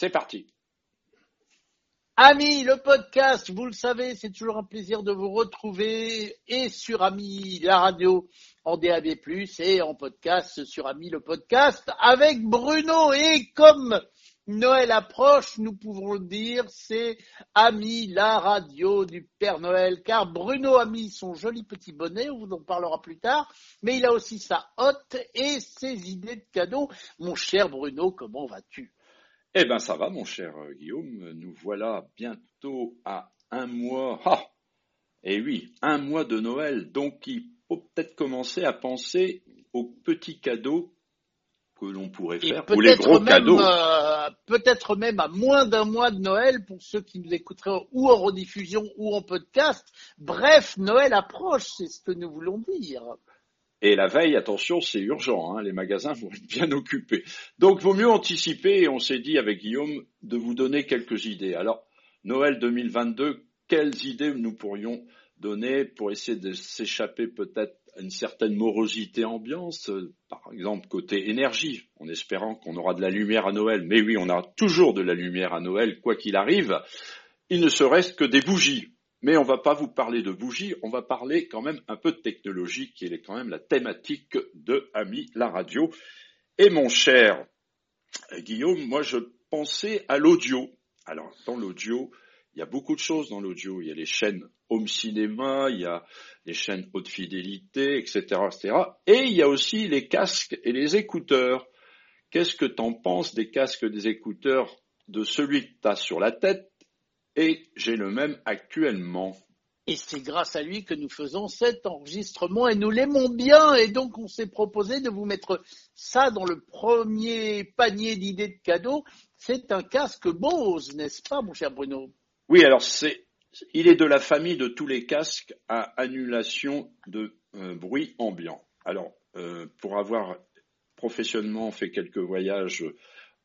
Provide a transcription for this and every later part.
c'est parti. Amis, le podcast, vous le savez, c'est toujours un plaisir de vous retrouver et sur Ami la radio en DAB+, et en podcast sur Ami le podcast avec Bruno. Et comme Noël approche, nous pouvons le dire, c'est Ami la radio du Père Noël, car Bruno a mis son joli petit bonnet, on vous en parlera plus tard, mais il a aussi sa hotte et ses idées de cadeaux. Mon cher Bruno, comment vas-tu? Eh bien, ça va, mon cher euh, Guillaume. Nous voilà bientôt à un mois. Ah Eh oui, un mois de Noël. Donc, il faut peut-être commencer à penser aux petits cadeaux que l'on pourrait faire, ou les gros cadeaux. Euh, peut-être même à moins d'un mois de Noël pour ceux qui nous écouteraient ou en rediffusion ou en podcast. Bref, Noël approche, c'est ce que nous voulons dire. Et la veille, attention, c'est urgent, hein, les magasins vont être bien occupés. Donc, vaut mieux anticiper, et on s'est dit avec Guillaume de vous donner quelques idées. Alors, Noël 2022, quelles idées nous pourrions donner pour essayer de s'échapper peut-être à une certaine morosité ambiance, euh, par exemple côté énergie, en espérant qu'on aura de la lumière à Noël. Mais oui, on a toujours de la lumière à Noël, quoi qu'il arrive. Il ne se reste que des bougies. Mais on ne va pas vous parler de bougies, on va parler quand même un peu de technologie, qui est quand même la thématique de Ami la radio. Et mon cher Guillaume, moi je pensais à l'audio. Alors dans l'audio, il y a beaucoup de choses dans l'audio. Il y a les chaînes home cinéma, il y a les chaînes haute fidélité, etc., etc. Et il y a aussi les casques et les écouteurs. Qu'est-ce que tu en penses des casques des écouteurs de celui que tu as sur la tête et j'ai le même actuellement. Et c'est grâce à lui que nous faisons cet enregistrement et nous l'aimons bien et donc on s'est proposé de vous mettre ça dans le premier panier d'idées de cadeaux. C'est un casque Bose, n'est-ce pas mon cher Bruno? Oui, alors c'est il est de la famille de tous les casques à annulation de euh, bruit ambiant. Alors, euh, pour avoir professionnellement fait quelques voyages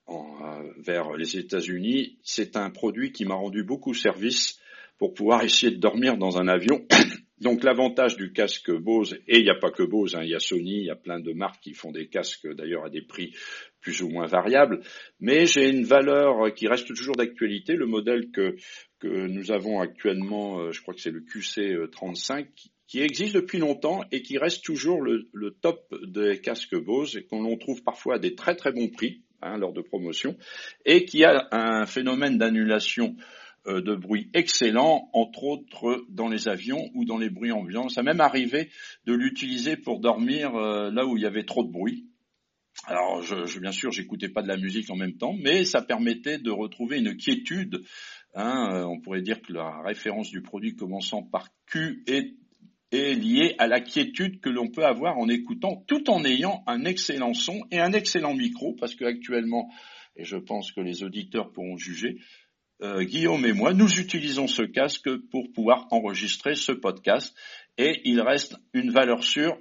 euh, vers les États-Unis, c'est un produit qui m'a rendu beaucoup service pour pouvoir essayer de dormir dans un avion. Donc l'avantage du casque Bose, et il n'y a pas que Bose, hein, il y a Sony, il y a plein de marques qui font des casques d'ailleurs à des prix plus ou moins variables, mais j'ai une valeur qui reste toujours d'actualité. Le modèle que, que nous avons actuellement, euh, je crois que c'est le QC35, qui existe depuis longtemps et qui reste toujours le, le top des casques Bose et qu'on trouve parfois à des très très bons prix hein, lors de promotion, et qui a un phénomène d'annulation euh, de bruit excellent, entre autres dans les avions ou dans les bruits ambiants. Ça m'est même arrivé de l'utiliser pour dormir euh, là où il y avait trop de bruit. Alors, je, je bien sûr, j'écoutais pas de la musique en même temps, mais ça permettait de retrouver une quiétude. Hein, euh, on pourrait dire que la référence du produit commençant par Q est est lié à la quiétude que l'on peut avoir en écoutant tout en ayant un excellent son et un excellent micro parce qu'actuellement, et je pense que les auditeurs pourront juger, euh, Guillaume et moi, nous utilisons ce casque pour pouvoir enregistrer ce podcast et il reste une valeur sûre,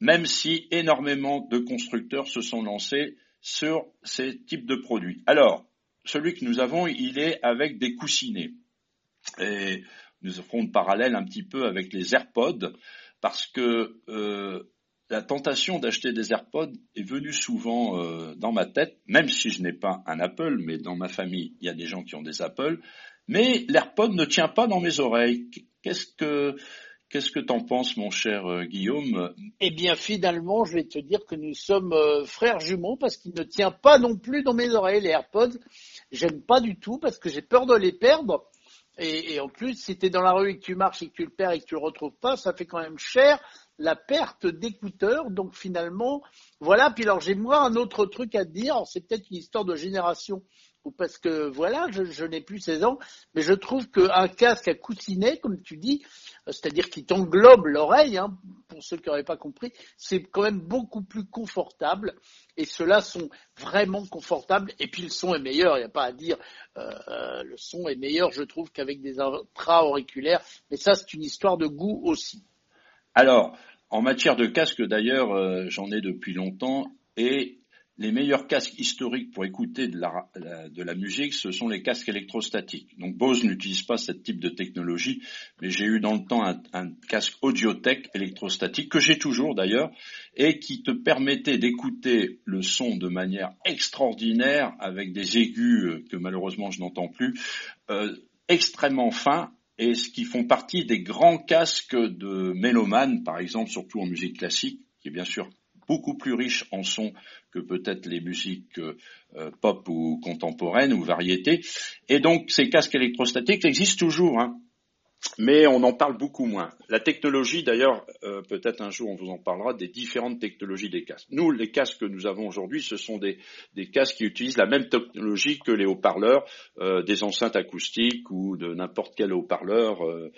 même si énormément de constructeurs se sont lancés sur ces types de produits. Alors, celui que nous avons, il est avec des coussinets. Et nous ferons le parallèle un petit peu avec les AirPods, parce que euh, la tentation d'acheter des AirPods est venue souvent euh, dans ma tête, même si je n'ai pas un Apple, mais dans ma famille, il y a des gens qui ont des Apple. Mais l'AirPod ne tient pas dans mes oreilles. Qu'est-ce que Qu'est-ce que t'en penses, mon cher euh, Guillaume? Eh bien, finalement, je vais te dire que nous sommes frères jumeaux parce qu'il ne tient pas non plus dans mes oreilles les AirPods. J'aime pas du tout parce que j'ai peur de les perdre. Et, en plus, si tu es dans la rue et que tu marches et que tu le perds et que tu le retrouves pas, ça fait quand même cher la perte d'écouteurs. Donc finalement, voilà. Puis alors j'ai moi un autre truc à te dire. C'est peut-être une histoire de génération ou parce que voilà, je, n'ai plus 16 ans, mais je trouve qu'un casque à coussinet, comme tu dis, c'est-à-dire qui t'englobe l'oreille, hein, pour ceux qui n'auraient pas compris, c'est quand même beaucoup plus confortable. Et ceux-là sont vraiment confortables. Et puis le son est meilleur, il n'y a pas à dire. Euh, euh, le son est meilleur, je trouve, qu'avec des intra-auriculaires. Mais ça, c'est une histoire de goût aussi. Alors, en matière de casque, d'ailleurs, j'en ai depuis longtemps et les meilleurs casques historiques pour écouter de la, musique, ce sont les casques électrostatiques. Donc Bose n'utilise pas ce type de technologie, mais j'ai eu dans le temps un, un casque Audiotech électrostatique, que j'ai toujours d'ailleurs, et qui te permettait d'écouter le son de manière extraordinaire, avec des aigus euh, que malheureusement je n'entends plus, euh, extrêmement fins, et ce qui font partie des grands casques de mélomanes, par exemple, surtout en musique classique, qui est bien sûr beaucoup plus riche en son que peut-être les musiques euh, pop ou contemporaines ou variétés. Et donc ces casques électrostatiques existent toujours. Hein mais on en parle beaucoup moins. La technologie, d'ailleurs, euh, peut-être un jour on vous en parlera, des différentes technologies des casques. Nous, les casques que nous avons aujourd'hui, ce sont des, casques qui utilisent la même technologie que les haut-parleurs, euh, des enceintes acoustiques ou de n'importe quel haut-parleur, euh,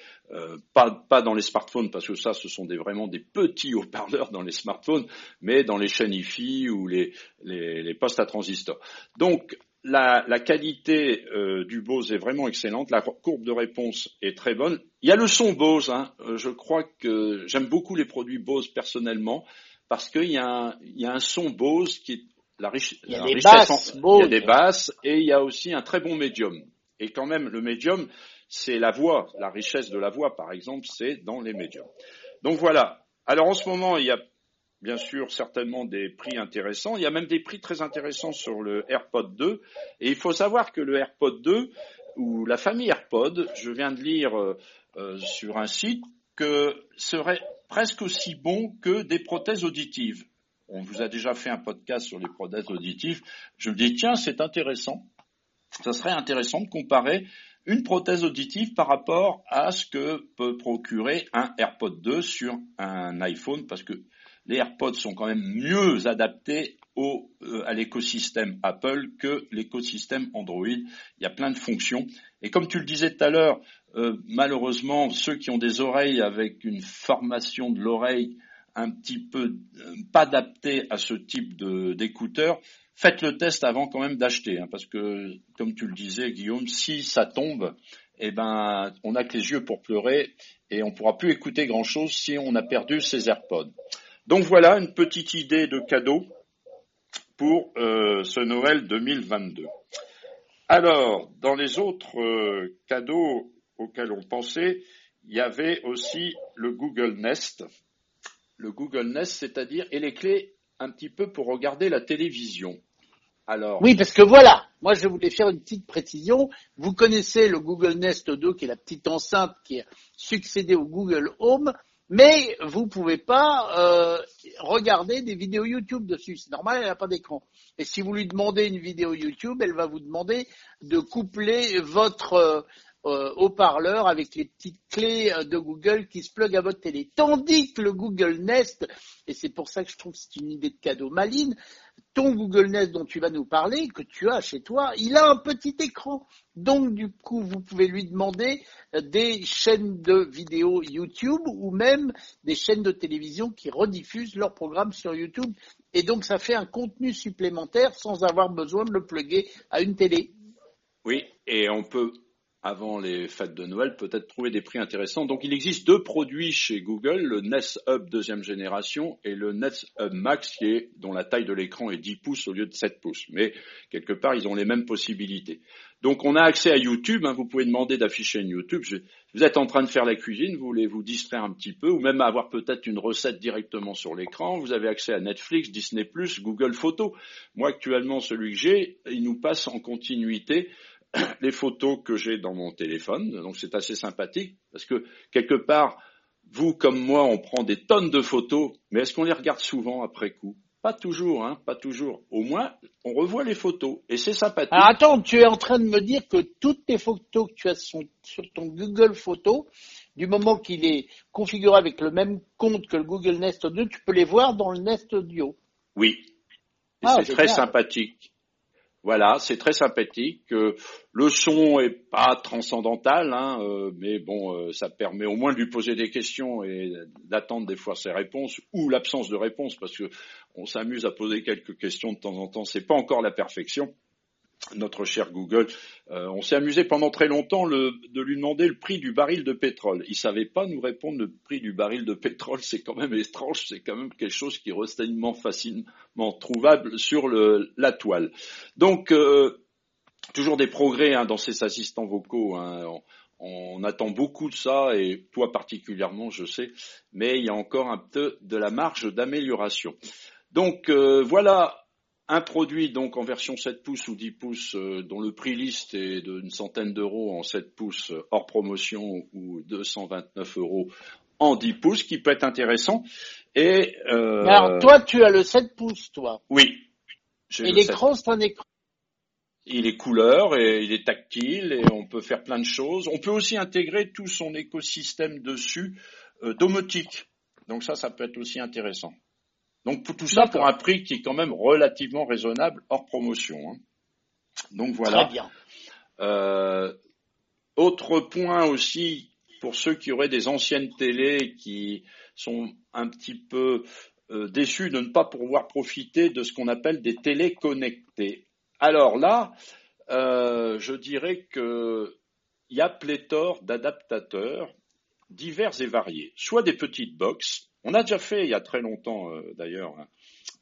pas, pas dans les smartphones, parce que ça, ce sont des, vraiment des petits haut-parleurs dans les smartphones, mais dans les chaînes IFI ou les, les, les postes à transistors. Donc, la, qualité euh, du Bose est vraiment excellente, la courbe de réponse est très bonne. Il y a le son Bose, hein. euh, je crois que j'aime beaucoup les produits Bose personnellement, parce qu'il y, a un, son Bose qui est la, richesse il y a des basses et il y a aussi un très bon médium. Et quand même, le médium, c'est la voix, la richesse de la voix, par exemple, c'est dans les médiums. Donc voilà. Alors en ce moment, il y a bien sûr certainement des prix intéressants. Il y a même des prix très intéressants sur le AirPod 2. Et il faut savoir que le AirPod 2, ou la famille AirPod, je viens de lire euh, euh, sur un site, que serait presque aussi bon que des prothèses auditives. On vous a déjà fait un podcast sur les prothèses auditives. Je me dis, tiens, c'est intéressant. Ça serait intéressant de comparer une prothèse auditive par rapport à ce que peut procurer un AirPod 2 sur un iPhone, parce que les AirPods sont quand même mieux adaptés au, euh, à l'écosystème Apple que l'écosystème Android. Il y a plein de fonctions. Et comme tu le disais tout à l'heure, euh, malheureusement, ceux qui ont des oreilles avec une formation de l'oreille un petit peu euh, pas adaptée à ce type d'écouteurs, faites le test avant quand même d'acheter, hein, parce que comme tu le disais, Guillaume, si ça tombe, eh ben, on n'a que les yeux pour pleurer et on pourra plus écouter grand chose si on a perdu ses AirPods. Donc voilà une petite idée de cadeau pour euh, ce Noël 2022. Alors, dans les autres euh, cadeaux auxquels on pensait, il y avait aussi le Google Nest. Le Google Nest, c'est-à-dire, et les clés un petit peu pour regarder la télévision. Alors. Oui, parce que voilà, moi je voulais faire une petite précision. Vous connaissez le Google Nest 2, qui est la petite enceinte qui a succédé au Google Home mais vous pouvez pas euh, regarder des vidéos YouTube dessus. C'est normal, elle n'a pas d'écran. Et si vous lui demandez une vidéo YouTube, elle va vous demander de coupler votre euh, euh, haut-parleur avec les petites clés de Google qui se plug à votre télé. Tandis que le Google Nest, et c'est pour ça que je trouve que c'est une idée de cadeau maline, ton Google Nest dont tu vas nous parler, que tu as chez toi, il a un petit écran. Donc, du coup, vous pouvez lui demander des chaînes de vidéos YouTube ou même des chaînes de télévision qui rediffusent leurs programmes sur YouTube. Et donc, ça fait un contenu supplémentaire sans avoir besoin de le plugger à une télé. Oui, et on peut avant les fêtes de Noël, peut-être trouver des prix intéressants. Donc il existe deux produits chez Google, le Nest Hub deuxième génération et le Nest Hub Max qui est, dont la taille de l'écran est 10 pouces au lieu de 7 pouces. Mais quelque part, ils ont les mêmes possibilités. Donc on a accès à YouTube, hein. vous pouvez demander d'afficher une YouTube. vous êtes en train de faire la cuisine, vous voulez vous distraire un petit peu, ou même avoir peut-être une recette directement sur l'écran. Vous avez accès à Netflix, Disney+, Google Photos. Moi actuellement, celui que j'ai, il nous passe en continuité les photos que j'ai dans mon téléphone. Donc c'est assez sympathique parce que quelque part, vous comme moi, on prend des tonnes de photos, mais est-ce qu'on les regarde souvent après coup? Pas toujours, hein, pas toujours. Au moins, on revoit les photos et c'est sympathique. Ah, attends, tu es en train de me dire que toutes les photos que tu as sur ton Google Photos, du moment qu'il est configuré avec le même compte que le Google Nest 2, tu peux les voir dans le Nest Audio? Oui. Ah, c'est très sympathique. Voilà, c'est très sympathique. Le son est pas transcendantal, hein, euh, mais bon, euh, ça permet au moins de lui poser des questions et d'attendre des fois ses réponses ou l'absence de réponse, parce que on s'amuse à poser quelques questions de temps en temps. C'est pas encore la perfection, notre cher Google. Euh, on s'est amusé pendant très longtemps de lui demander le prix du baril de pétrole. Il savait pas nous répondre le prix du baril de pétrole. C'est quand même étrange. C'est quand même quelque chose qui est relativement facilement trouvable sur le, la toile. Donc, euh, toujours des progrès hein, dans ces assistants vocaux. Hein. On, attend beaucoup de ça et toi particulièrement, je sais, mais il y a encore un peu de la marge d'amélioration. Donc euh, voilà un produit donc en version 7 pouces ou 10 pouces euh, dont le prix liste est d'une centaine d'euros en 7 pouces hors promotion ou 229 euros en 10 pouces qui peut être intéressant. Et euh, alors toi tu as le 7 pouces toi. Oui. Et l'écran c'est un écran. Il est couleur et il est tactile et on peut faire plein de choses. On peut aussi intégrer tout son écosystème dessus euh, domotique. Donc ça, ça peut être aussi intéressant. Donc tout ça pour un prix qui est quand même relativement raisonnable hors promotion. Hein. Donc voilà. Très bien. Euh, autre point aussi pour ceux qui auraient des anciennes télés qui sont un petit peu euh, déçus de ne pas pouvoir profiter de ce qu'on appelle des télés connectées. Alors là, euh, je dirais qu'il y a pléthore d'adaptateurs divers et variés, soit des petites boxes on a déjà fait il y a très longtemps, euh, d'ailleurs,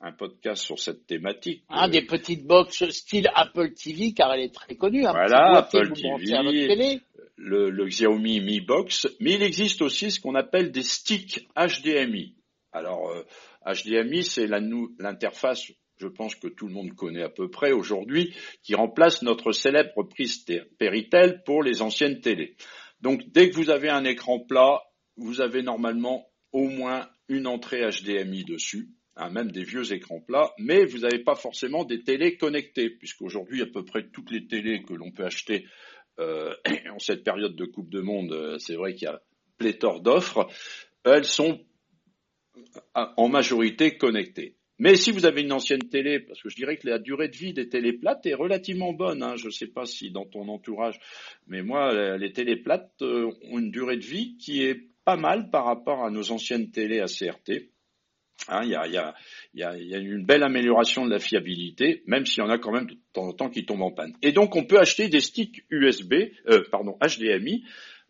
un, podcast sur cette thématique. Un des petites box style Apple TV, car elle est très connue. voilà, Apple TV, le, le, Xiaomi Mi Box, mais il existe aussi ce qu'on appelle des sticks HDMI. Alors, HDMI, euh, c'est l'interface je pense que tout le monde connaît à peu près aujourd'hui, qui remplace notre célèbre prise Péritel pour les anciennes télés. Donc dès que vous avez un écran plat, vous avez normalement au moins une entrée HDMI dessus, hein, même des vieux écrans plats, mais vous n'avez pas forcément des télés connectées, puisqu'aujourd'hui à peu près toutes les télés que l'on peut acheter euh, en cette période de Coupe de Monde, euh, c'est vrai qu'il y a pléthore d'offres, elles sont euh, en majorité connectées. Mais si vous avez une ancienne télé, parce que je dirais que la durée de vie des télés plates est relativement bonne, hein, je ne sais pas si dans ton entourage, mais moi, les télé plates ont une durée de vie qui est pas mal par rapport à nos anciennes télés à CRT. Il y, a, y, a, y, a, y, a, une belle amélioration de la fiabilité, même s'il y en a quand même de temps en temps qui tombent en panne. Et donc on peut acheter des sticks USB, euh, pardon, HDMI.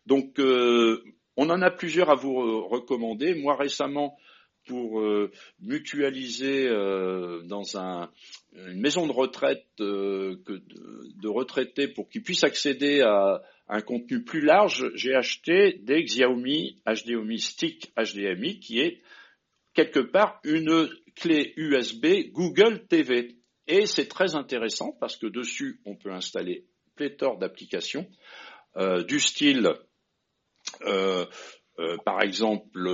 Donc euh, on en a plusieurs à vous recommander. Moi récemment, pour euh, mutualiser euh, dans un, une maison de retraite euh, que de, de, retraités pour qu'ils puissent accéder à, un contenu plus large, j'ai acheté des Xiaomi HDMI Stick HDMI qui est quelque part une clé USB Google TV. Et c'est très intéressant parce que dessus, on peut installer pléthore d'applications euh, du style, euh, euh, par exemple...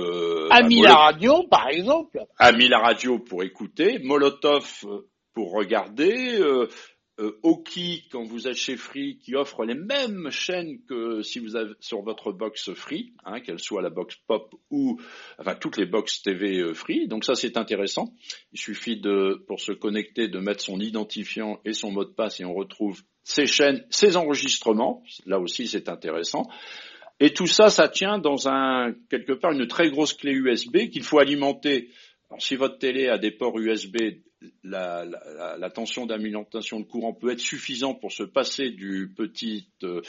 Ami la radio, par exemple. Ami la radio pour écouter, Molotov pour regarder, euh, Oki quand vous êtes chez Free qui offre les mêmes chaînes que si vous avez sur votre box Free, hein, qu'elle soit la box Pop ou enfin toutes les box TV euh, Free. Donc ça c'est intéressant. Il suffit de pour se connecter de mettre son identifiant et son mot de passe et on retrouve ces chaînes, ces enregistrements. Là aussi c'est intéressant. Et tout ça, ça tient dans un quelque part une très grosse clé USB qu'il faut alimenter. Alors, si votre télé a des ports USB la, la, la, tension d'alimentation de courant peut être suffisante pour se passer du petit euh,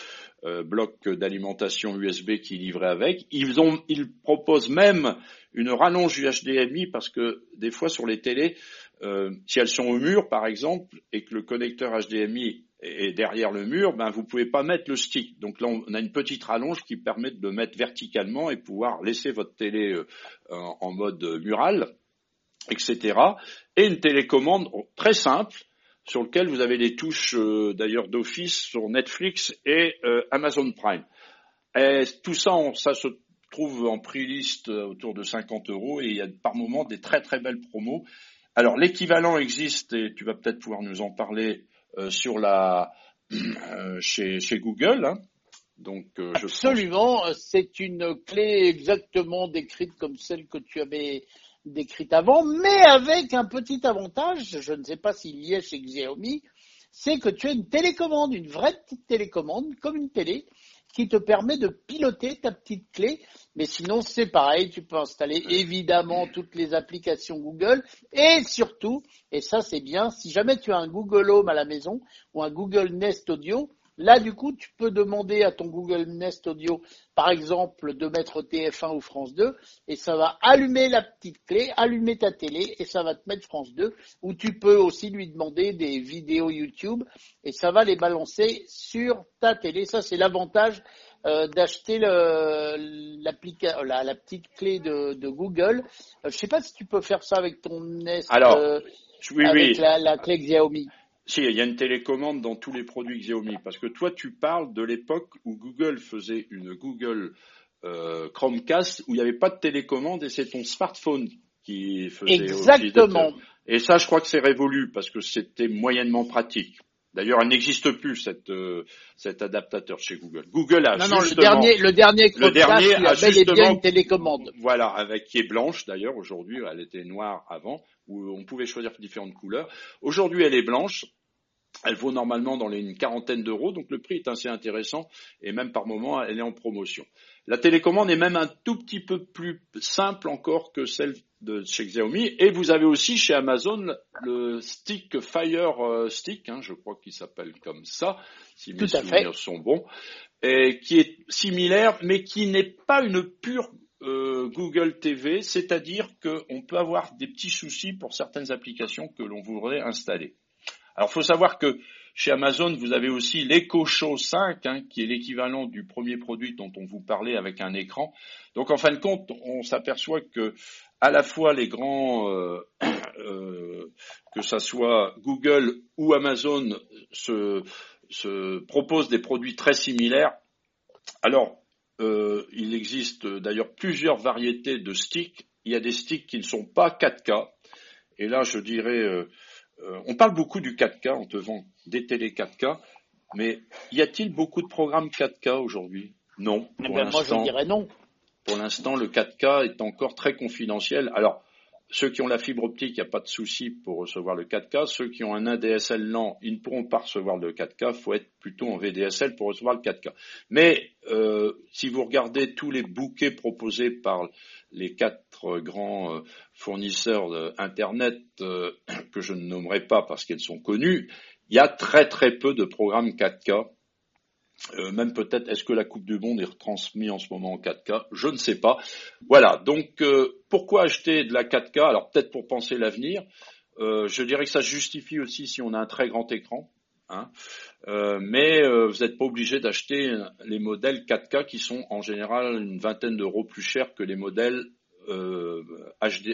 euh, bloc d'alimentation USB qui est livré avec. Ils, ont, ils proposent même une rallonge du HDMI parce que des fois sur les télés, euh, si elles sont au mur par exemple et que le connecteur HDMI est derrière le mur, ben vous pouvez pas mettre le stick. Donc là, on a une petite rallonge qui permet de le mettre verticalement et pouvoir laisser votre télé en mode mural etc. Et une télécommande très simple sur lequel vous avez les touches euh, d'ailleurs d'office sur Netflix et euh, Amazon Prime. Et tout ça, ça se trouve en prix liste autour de 50 euros et il y a par moment des très très belles promos. Alors l'équivalent existe et tu vas peut-être pouvoir nous en parler euh, sur la chez, Google. Hein. Donc, Absolument, c'est une clé exactement décrite comme celle que tu avais décrite avant, mais avec un petit avantage, je ne sais pas s'il y est chez Xiaomi, c'est que tu as une télécommande, une vraie petite télécommande, comme une télé, qui te permet de piloter ta petite clé. Mais sinon, c'est pareil, tu peux installer évidemment toutes les applications Google et surtout, et ça c'est bien, si jamais tu as un Google Home à la maison ou un Google Nest Audio, Là, du coup, tu peux demander à ton Google Nest Audio, par exemple, de mettre TF1 ou France 2, et ça va allumer la petite clé, allumer ta télé, et ça va te mettre France 2, ou tu peux aussi lui demander des vidéos YouTube, et ça va les balancer sur ta télé. Ça, c'est l'avantage euh, d'acheter la, la, petite clé de, Google. Euh, je sais pas si tu peux faire ça avec ton Nest, Alors, euh, oui, avec La, la clé Xiaomi. Si, il y a une télécommande dans tous les produits Xiaomi, parce que toi, tu parles de l'époque où Google faisait une Google euh, Chromecast où il n'y avait pas de télécommande et c'est ton smartphone qui faisait. Exactement. Et ça, je crois que c'est révolu parce que c'était moyennement pratique. D'ailleurs, elle n'existe plus cette, euh, cet adaptateur chez Google. Google a non, non, le dernier, le dernier, le dernier a, a bien une télécommande. Voilà, avec qui est blanche d'ailleurs. Aujourd'hui, elle était noire avant, où on pouvait choisir différentes couleurs. Aujourd'hui, elle est blanche. Elle vaut normalement dans les, une quarantaine d'euros, donc le prix est assez intéressant et même par moment, elle est en promotion. La télécommande est même un tout petit peu plus simple encore que celle de chez Xiaomi. Et vous avez aussi chez Amazon le stick Fire euh, Stick, hein, je crois qu'il s'appelle comme ça, si mes souvenirs sont bons, et qui est similaire, mais qui n'est pas une pure euh, Google TV, c'est-à-dire qu'on peut avoir des petits soucis pour certaines applications que l'on voudrait installer. Alors, il faut savoir que chez Amazon, vous avez aussi l'Echo Show 5, hein, qui est l'équivalent du premier produit dont on vous parlait avec un écran. Donc, en fin de compte, on s'aperçoit que à la fois les grands, euh, euh, que ça soit Google ou Amazon, se, se proposent des produits très similaires. Alors, euh, il existe d'ailleurs plusieurs variétés de sticks. Il y a des sticks qui ne sont pas 4K. Et là, je dirais euh, on parle beaucoup du 4K, on te vend des télé 4K, mais y a-t-il beaucoup de programmes 4K aujourd'hui? Non. Eh ben, moi, je dirais non. Pour l'instant, le 4K est encore très confidentiel. Alors, ceux qui ont la fibre optique, il n'y a pas de souci pour recevoir le 4K. Ceux qui ont un ADSL lent, ils ne pourront pas recevoir le 4K. Il faut être plutôt en VDSL pour recevoir le 4K. Mais euh, si vous regardez tous les bouquets proposés par les quatre grands euh, fournisseurs d'Internet euh, que je ne nommerai pas parce qu'elles sont connues, il y a très très peu de programmes 4K. Euh, même peut-être, est-ce que la Coupe du Monde est retransmise en ce moment en 4K Je ne sais pas. Voilà, donc pourquoi acheter de la 4K Alors peut-être pour penser l'avenir. je dirais que ça se justifie aussi si on a un très grand écran. Hein. mais vous n'êtes pas obligé d'acheter les modèles 4K qui sont en général une vingtaine d'euros plus chers que les modèles euh,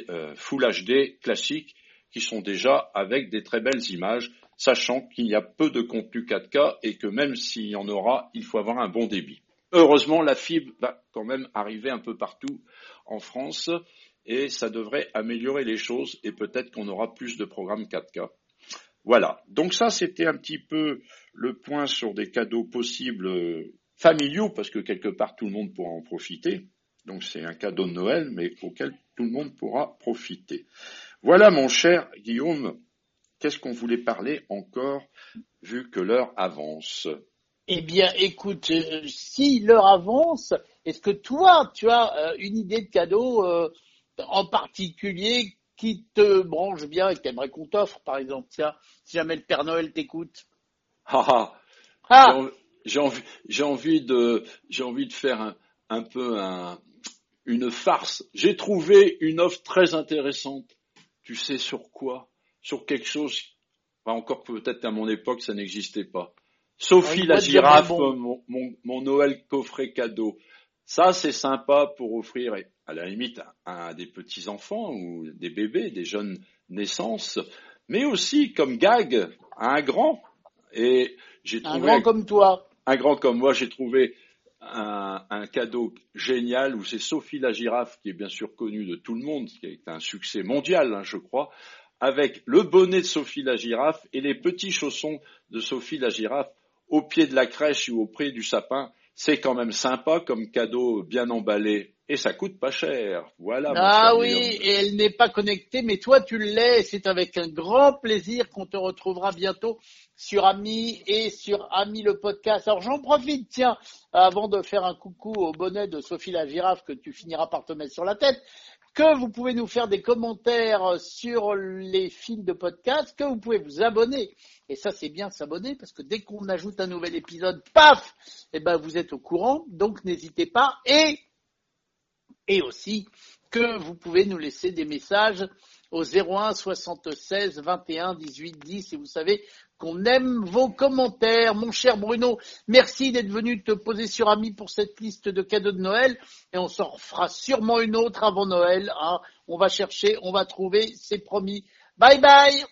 euh, Full HD classiques qui sont déjà avec des très belles images, sachant qu'il y a peu de contenu 4K et que même s'il y en aura, il faut avoir un bon débit. Heureusement, la fibre va quand même arriver un peu partout en France et ça devrait améliorer les choses et peut-être qu'on aura plus de programmes 4K. Voilà. Donc ça, c'était un petit peu le point sur des cadeaux possibles euh, familiaux parce que quelque part tout le monde pourra en profiter. Donc c'est un cadeau de Noël, mais auquel tout le monde pourra profiter. Voilà, mon cher Guillaume, qu'est-ce qu'on voulait parler encore, vu que l'heure avance? Eh bien, écoute, euh, si l'heure avance, est-ce que toi, tu as euh, une idée de cadeau euh, en particulier qui te branche bien et que tu aimerais qu'on t'offre, par exemple? Tiens, si jamais le Père Noël t'écoute. Ah, ah. ah. J'ai envie, envie, de, j'ai envie de faire un, un peu un, une farce. J'ai trouvé une offre très intéressante. Tu sais sur quoi? Sur quelque chose, encore peut-être à mon époque, ça n'existait pas. Sophie la girafe, mon, mon, Noël coffret cadeau. Ça, c'est sympa pour offrir, à la limite, à, des petits-enfants ou des bébés, des jeunes naissances, mais aussi comme gag à un grand. Et j'ai trouvé. Un grand comme toi. Un grand comme moi, j'ai trouvé un, cadeau génial où c'est Sophie la girafe, qui est bien sûr connue de tout le monde, qui est un succès mondial, hein, je crois, avec le bonnet de Sophie la girafe et les petits chaussons de Sophie la girafe au pied de la crèche ou au pied du sapin. C'est quand même sympa comme cadeau bien emballé et ça coûte pas cher. Voilà. Ah oui, et elle n'est pas connectée, mais toi tu l'es. C'est avec un grand plaisir qu'on te retrouvera bientôt sur Ami et sur Ami le podcast. Alors j'en profite, tiens, avant de faire un coucou au bonnet de Sophie la girafe que tu finiras par te mettre sur la tête, que vous pouvez nous faire des commentaires sur les fils de podcast, que vous pouvez vous abonner. Et ça, c'est bien s'abonner parce que dès qu'on ajoute un nouvel épisode, paf, eh ben, vous êtes au courant. Donc, n'hésitez pas. Et, et aussi que vous pouvez nous laisser des messages au 01 76 21 18 10 et vous savez qu'on aime vos commentaires. Mon cher Bruno, merci d'être venu te poser sur Ami pour cette liste de cadeaux de Noël et on s'en fera sûrement une autre avant Noël. Hein. On va chercher, on va trouver, c'est promis. Bye bye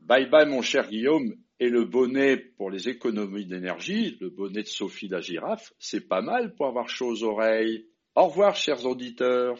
Bye bye mon cher Guillaume. Et le bonnet pour les économies d'énergie, le bonnet de Sophie la girafe, c'est pas mal pour avoir chaud aux oreilles. Au revoir chers auditeurs.